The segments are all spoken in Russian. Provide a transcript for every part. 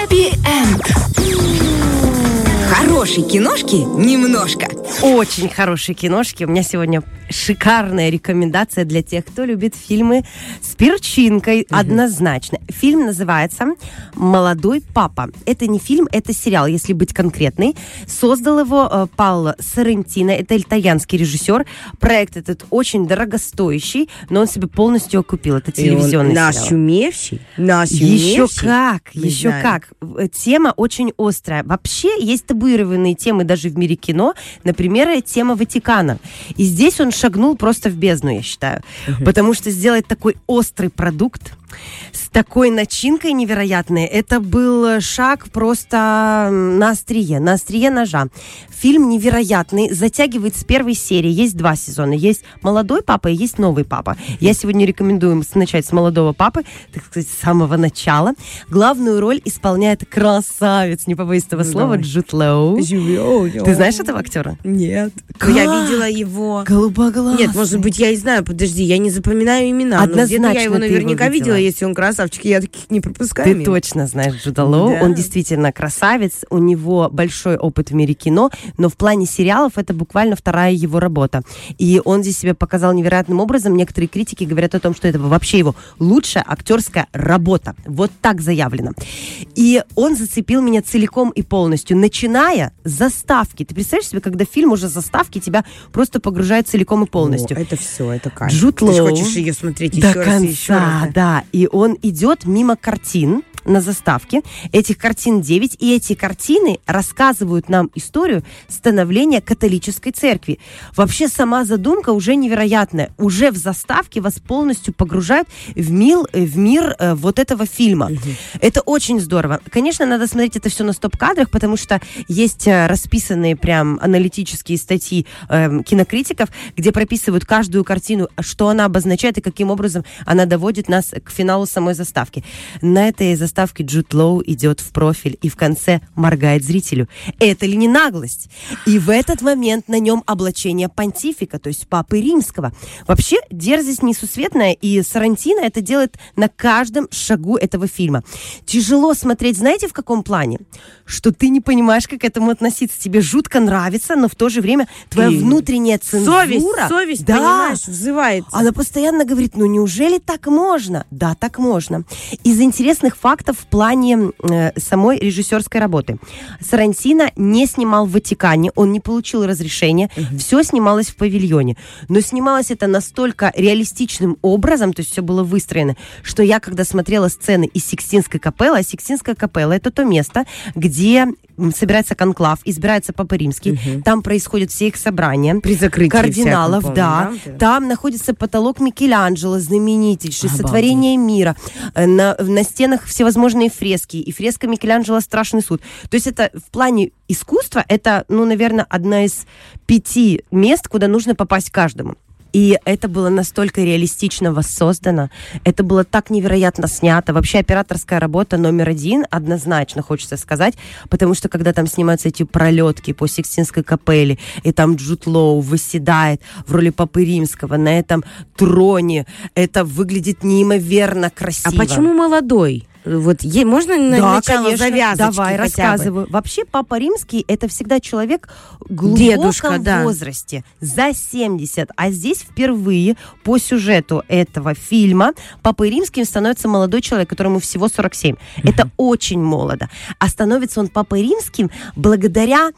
Happy End. Хорошей киношки немножко. Очень хорошие киношки. У меня сегодня шикарная рекомендация для тех, кто любит фильмы с перчинкой. Однозначно. Фильм называется «Молодой папа». Это не фильм, это сериал, если быть конкретной. Создал его э, Пауло Соррентино. Это итальянский режиссер. Проект этот очень дорогостоящий, но он себе полностью окупил. Это телевизионный сериал. Нашумевший. Еще Нашумевший. как, Не еще как. Э, Тема очень острая. Вообще есть табуированные темы даже в мире кино. Например, тема Ватикана. И здесь он шагнул просто в бездну, я считаю. Потому что сделать такой острый продукт с такой начинкой невероятной, это был э, шаг просто на острие, на острие ножа. Фильм невероятный, затягивает с первой серии. Есть два сезона. Есть молодой папа и есть новый папа. Я сегодня рекомендую начать с молодого папы, так сказать, с самого начала. Главную роль исполняет красавец, не побоюсь этого слова, давай. Джуд Лоу. Ты знаешь этого актера? Нет. Как? Я видела его. Голубоглазый. Нет, может быть, я и знаю. Подожди, я не запоминаю имена. но где-то я Однозначно его ты его наверняка видела. видела. Если он красавчик, я таких не пропускаю. Ты точно знаешь Джуда Лоу. Да. Он действительно красавец. У него большой опыт в мире кино, но в плане сериалов это буквально вторая его работа. И он здесь себя показал невероятным образом. Некоторые критики говорят о том, что это вообще его лучшая актерская работа. Вот так заявлено. И он зацепил меня целиком и полностью, начиная с заставки. Ты представляешь себе, когда фильм уже заставки тебя просто погружает целиком и полностью. О, это все, это кайф. Джуд Ты же Лоу хочешь ее смотреть до еще раз и еще конца, раз. да. И он идет мимо картин на заставке. Этих картин 9, и эти картины рассказывают нам историю становления католической церкви. Вообще сама задумка уже невероятная. Уже в заставке вас полностью погружают в мир, в мир э, вот этого фильма. Это очень здорово. Конечно, надо смотреть это все на стоп-кадрах, потому что есть э, расписанные прям аналитические статьи эм, кинокритиков, где прописывают каждую картину, что она обозначает и каким образом она доводит нас к финалу самой заставки. На этой заставке Джуд Лоу идет в профиль и в конце моргает зрителю. Это ли не наглость? И в этот момент на нем облачение понтифика, то есть папы римского. Вообще дерзость несусветная, и Сарантино это делает на каждом шагу этого фильма. Тяжело смотреть, знаете, в каком плане? Что ты не понимаешь, как к этому относиться. Тебе жутко нравится, но в то же время твоя И внутренняя цензура... Совесть, совесть, да, понимаешь, взывает. она постоянно говорит, ну неужели так можно? Да, так можно. Из интересных фактов в плане э, самой режиссерской работы. Сарантино не снимал в Ватикане, он не получил разрешения, все снималось в павильоне. Но снималось это настолько реалистичным образом, то есть все было выстроено, что я, когда смотрела сцены из Сикстинской капеллы, а Сикстинская капелла это то место, где собирается конклав, избирается Папа Римский, там происходят все их собрания При закрытии кардиналов, всяком, да. да? Там находится потолок Микеланджело, знаменитейший, Обалдеть. сотворение мира. Э, На, на стенах всевозможные фрески. И фреска Микеланджело «Страшный суд». То есть это в плане искусства, это, ну, наверное, одна из пяти мест, куда нужно попасть каждому. И это было настолько реалистично воссоздано, это было так невероятно снято. Вообще операторская работа номер один, однозначно хочется сказать, потому что когда там снимаются эти пролетки по Сикстинской капелле, и там Джуд Лоу выседает в роли Папы Римского на этом троне, это выглядит неимоверно А красиво. почему молодой? Вот е- можно на Да, начало конечно. завязочки Давай, хотя бы? рассказываю. Вообще, Папа Римский это всегда человек в глубоком Дедушка, да. возрасте, за 70. А здесь впервые по сюжету этого фильма Папой Римским становится молодой человек, которому всего 47. Это очень молодо. А становится он Папой Римским благодаря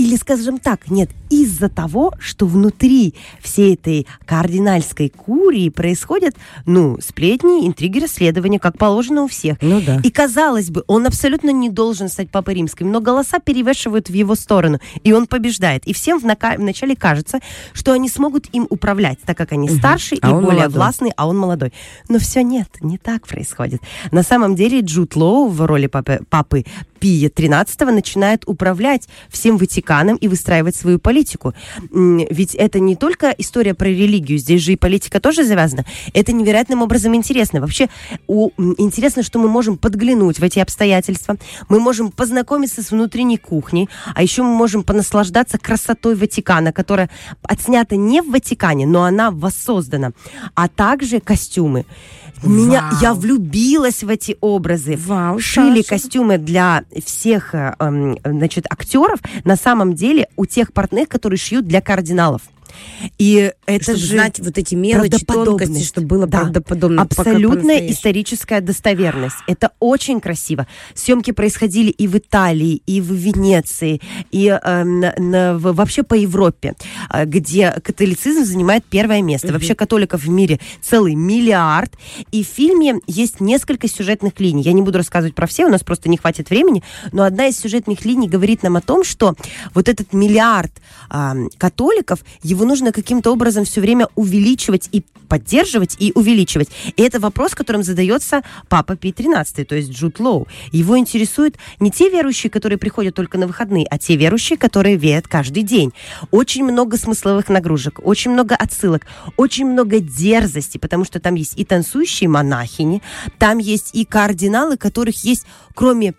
или, скажем так, нет, из-за того, что внутри всей этой кардинальской курии происходят, ну, сплетни, интриги, расследования, как положено у всех. Ну да. И казалось бы, он абсолютно не должен стать папой римским, но голоса перевешивают в его сторону, и он побеждает. И всем вначале кажется, что они смогут им управлять, так как они старше А и более молодой. властные, а он молодой. Но все нет, не так происходит. На самом деле Джуд Лоу в роли папы, папы Пия XIII начинает управлять всем Ватиканом и выстраивать свою политику. Ведь это не только история про религию, здесь же и политика тоже завязана. Это невероятным образом интересно. Вообще у- интересно, что мы можем подглянуть в эти обстоятельства, мы можем познакомиться с внутренней кухней, а еще мы можем понаслаждаться красотой Ватикана, которая отснята не в Ватикане, но она воссоздана, а также костюмы. Меня, Вау. я влюбилась в эти образы. Вау, Шили Саша. костюмы для всех, э, эм, значит, актеров. На самом деле у тех портных, которые шьют для кардиналов. И это чтобы же знать вот эти мелочи, тонкости, чтобы было Да. правдоподобно. Абсолютная историческая достоверность. Это очень красиво. Съемки происходили и в Италии, и в Венеции, и э, на- на- вообще по Европе, э, где католицизм занимает первое место. Вообще католиков в мире целый миллиард. И в фильме есть несколько сюжетных линий. Я не буду рассказывать про все, у нас просто не хватит времени. Но одна из сюжетных линий говорит нам о том, что вот этот миллиард а, католиков, его нужно каким-то образом все время увеличивать и поддерживать и увеличивать. И это вопрос, которым задается папа Пий XIII, то есть Джуд Лоу. Его интересуют не те верующие, которые приходят только на выходные, а те верующие, которые верят каждый день. Очень много смысловых нагрузок, очень много отсылок, очень много дерзости, потому что там есть и танцующие монахини, там есть и кардиналы, которых есть, кроме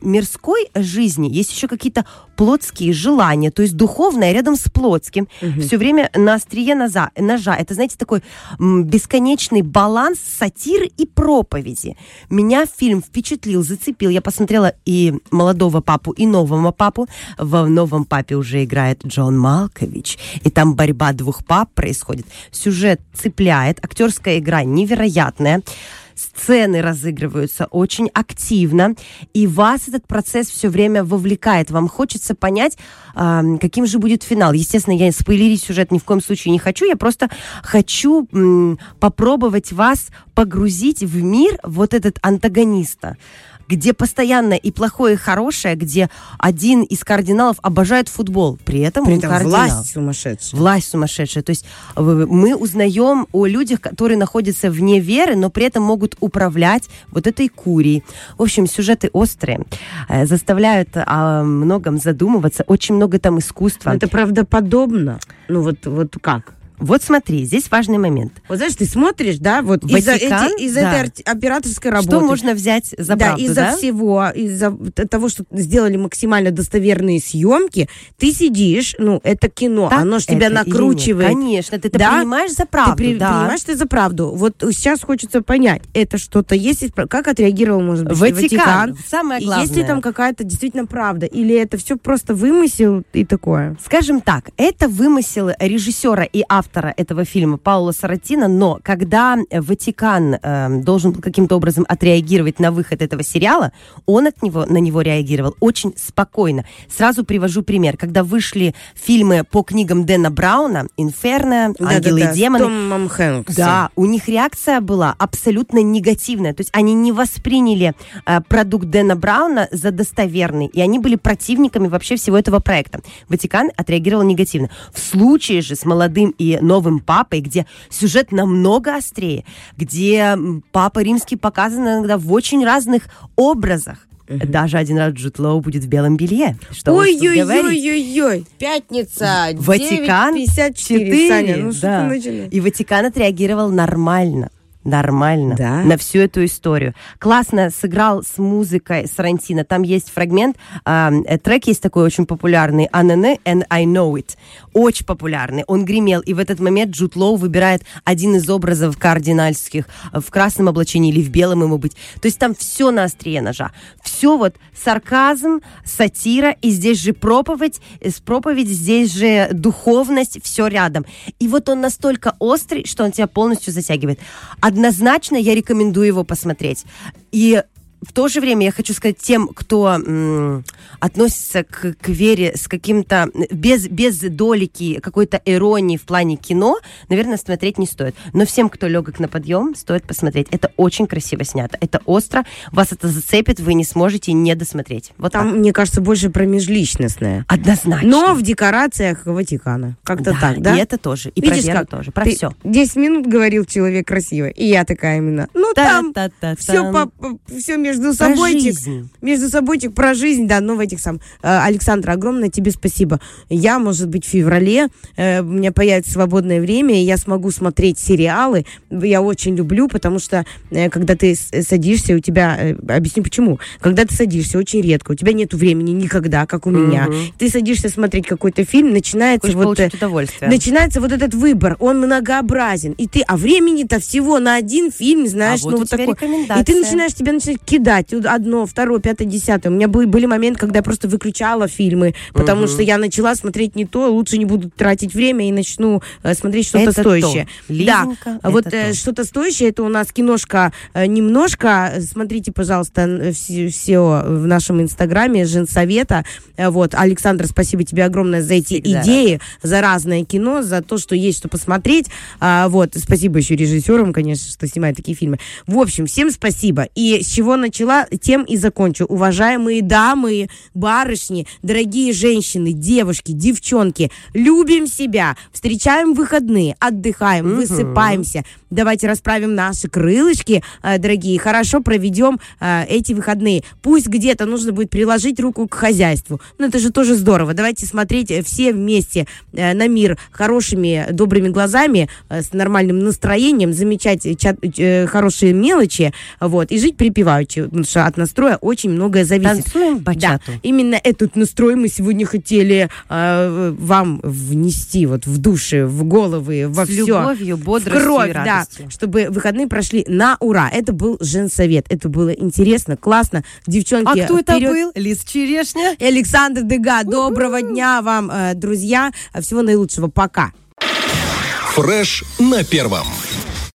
мирской жизни есть еще какие-то плотские желания, то есть духовное рядом с плотским. Все время на острие ножа. ножа. Это, знаете, такой бесконечный баланс сатиры и проповеди. Меня фильм впечатлил, зацепил. Я посмотрела и молодого папу, и нового папу. В новом папе уже играет Джон Малкович. И там борьба двух пап происходит. Сюжет цепляет, актерская игра невероятная сцены разыгрываются очень активно, и вас этот процесс все время вовлекает. Вам хочется понять, каким же будет финал. Естественно, я спойлерить сюжет ни в коем случае не хочу, я просто хочу попробовать вас погрузить в мир вот этот антагониста где постоянно и плохое, и хорошее, где один из кардиналов обожает футбол, при этом При он этом кардинал. власть сумасшедшая. Власть сумасшедшая. То есть э, мы узнаем о людях, которые находятся вне веры, но при этом могут управлять вот этой курией. В общем, сюжеты острые, э, заставляют о многом задумываться. Очень много там искусства. Это правдоподобно. Ну вот, вот как? Вот смотри, здесь важный момент. Вот знаешь, ты смотришь, да, вот из-за, Ватикан, эти- из-за да. этой операторской работы. Что можно взять за да, правду, из-за да? всего, из-за того, что сделали максимально достоверные съемки, ты сидишь, ну, это кино, Так оно же тебя накручивает. Конечно, ты это Да? принимаешь за правду. Ты при- да. понимаешь ты за правду. Вот сейчас хочется понять, это что-то есть, из как отреагировал, может быть, Ватикан. Ватикан? Самое И Есть ли главное. там какая-то действительно правда? Или это все просто вымысел и такое? Скажем так, это вымысел режиссера и автора этого фильма Паула Саратино, но когда Ватикан э, должен был каким-то образом отреагировать на выход этого сериала, он от него, на него реагировал очень спокойно. Сразу привожу пример. Когда вышли фильмы по книгам Дэна Брауна «Инферно», «Ангелы Да-да-да, и с демоны», Томом Хэнксом. да, у них реакция была абсолютно негативная. То есть они не восприняли э, продукт Дэна Брауна за достоверный, и они были противниками вообще всего этого проекта. Ватикан отреагировал негативно. В случае же с молодым и новым папой, где сюжет намного острее, где папа римский показан иногда в очень разных образах. Даже один раз Джуд Лоу будет в белом белье. Что. Ой-ой-ой-ой-ой. Пятница, Ватикан 9.54. 4, Саня, ну что да. ты начинаешь? И Ватикан отреагировал нормально. Нормально Да? на всю эту историю. Классно сыграл с музыкой Сарантино. Там есть фрагмент, а, э, трек есть такой очень популярный, ANN and I Know It. Очень популярный. Он гремел, и в этот момент Джуд Лоу выбирает один из образов кардинальских в красном облачении или в белом ему быть. То есть там все на острие ножа. Все вот сарказм, сатира, и здесь же проповедь, э, проповедь, здесь же духовность, все рядом. И вот он настолько острый, что он тебя полностью затягивает. Однозначно я рекомендую его посмотреть. И в то же время я хочу сказать тем, кто м, относится к, к вере с каким-то без без долики какой-то иронии в плане кино, наверное, смотреть не стоит. Но всем, кто легок на подъем, стоит посмотреть. Это очень красиво снято, это остро, вас это зацепит, вы не сможете не досмотреть. Вот Там, так. мне кажется, больше про межличностное. однозначно. Но в декорациях Ватикана. Как-то да, так, да? И это тоже, и Видишь, про веру как? тоже, про Ты все. 10 минут говорил человек красиво, и я такая именно. Ну, там все, Та-та-та-там. все между Собойчик. жизнь. Между собойчик про жизнь, да, ну в этих сам. Э, Александра, огромное тебе спасибо. Я, может быть, в феврале, э, у меня появится свободное время, и я смогу смотреть сериалы. Я очень люблю, потому что, э, когда ты садишься, у тебя, э, объясню почему, когда ты садишься очень редко, у тебя нет времени никогда, как у меня. Ты садишься смотреть какой-то фильм, начинается Хочешь вот... удовольствие. Начинается вот этот выбор, он многообразен. И ты, а времени-то всего на один фильм, знаешь, А вот ну вот такой. И ты начинаешь, тебя начинают кидать вот одно, второе, пятое, десятое. У меня были, были моменты, когда я просто выключала фильмы, потому что я начала смотреть не то, лучше не буду тратить время и начну э, смотреть что-то Это стоящее. то. Лизонька, да, вот это э, то. что-то стоящее, это у нас киношка э, немножко. Смотрите, пожалуйста, н- все, все в нашем инстаграме Женсовета. Э, Вот, Александр, спасибо тебе огромное за эти Всегда идеи, за разное кино, за то, что есть что посмотреть. А, вот, спасибо еще режиссерам, конечно, что снимают такие фильмы. В общем, всем спасибо. И с чего начала, тем и закончу. Уважаемые дамы, барышни, дорогие женщины, девушки, девчонки, любим себя, встречаем выходные, отдыхаем, высыпаемся. Давайте расправим наши крылышки, э, дорогие, хорошо проведем э, эти выходные. Пусть где-то нужно будет приложить руку к хозяйству. Ну, это же тоже здорово. Давайте смотреть э, все вместе на мир хорошими, добрыми глазами, с нормальным настроением, замечать ча- хорошие мелочи, вот, и жить припеваючи, потому что от настроя очень многое зависит. Танцуем Да, бачату. именно этот настрой мы сегодня хотели э, вам внести вот в души, в головы, во С все. любовью, бодростью в кровь, и да, радостью. чтобы выходные прошли на ура. Это был женсовет. Это было интересно, классно. Девчонки, А кто это вперед. был? Лиз Черешня? Александр Дега, доброго дня вам, э, друзья. Всего наилучшего. Пока. Фреш на первом.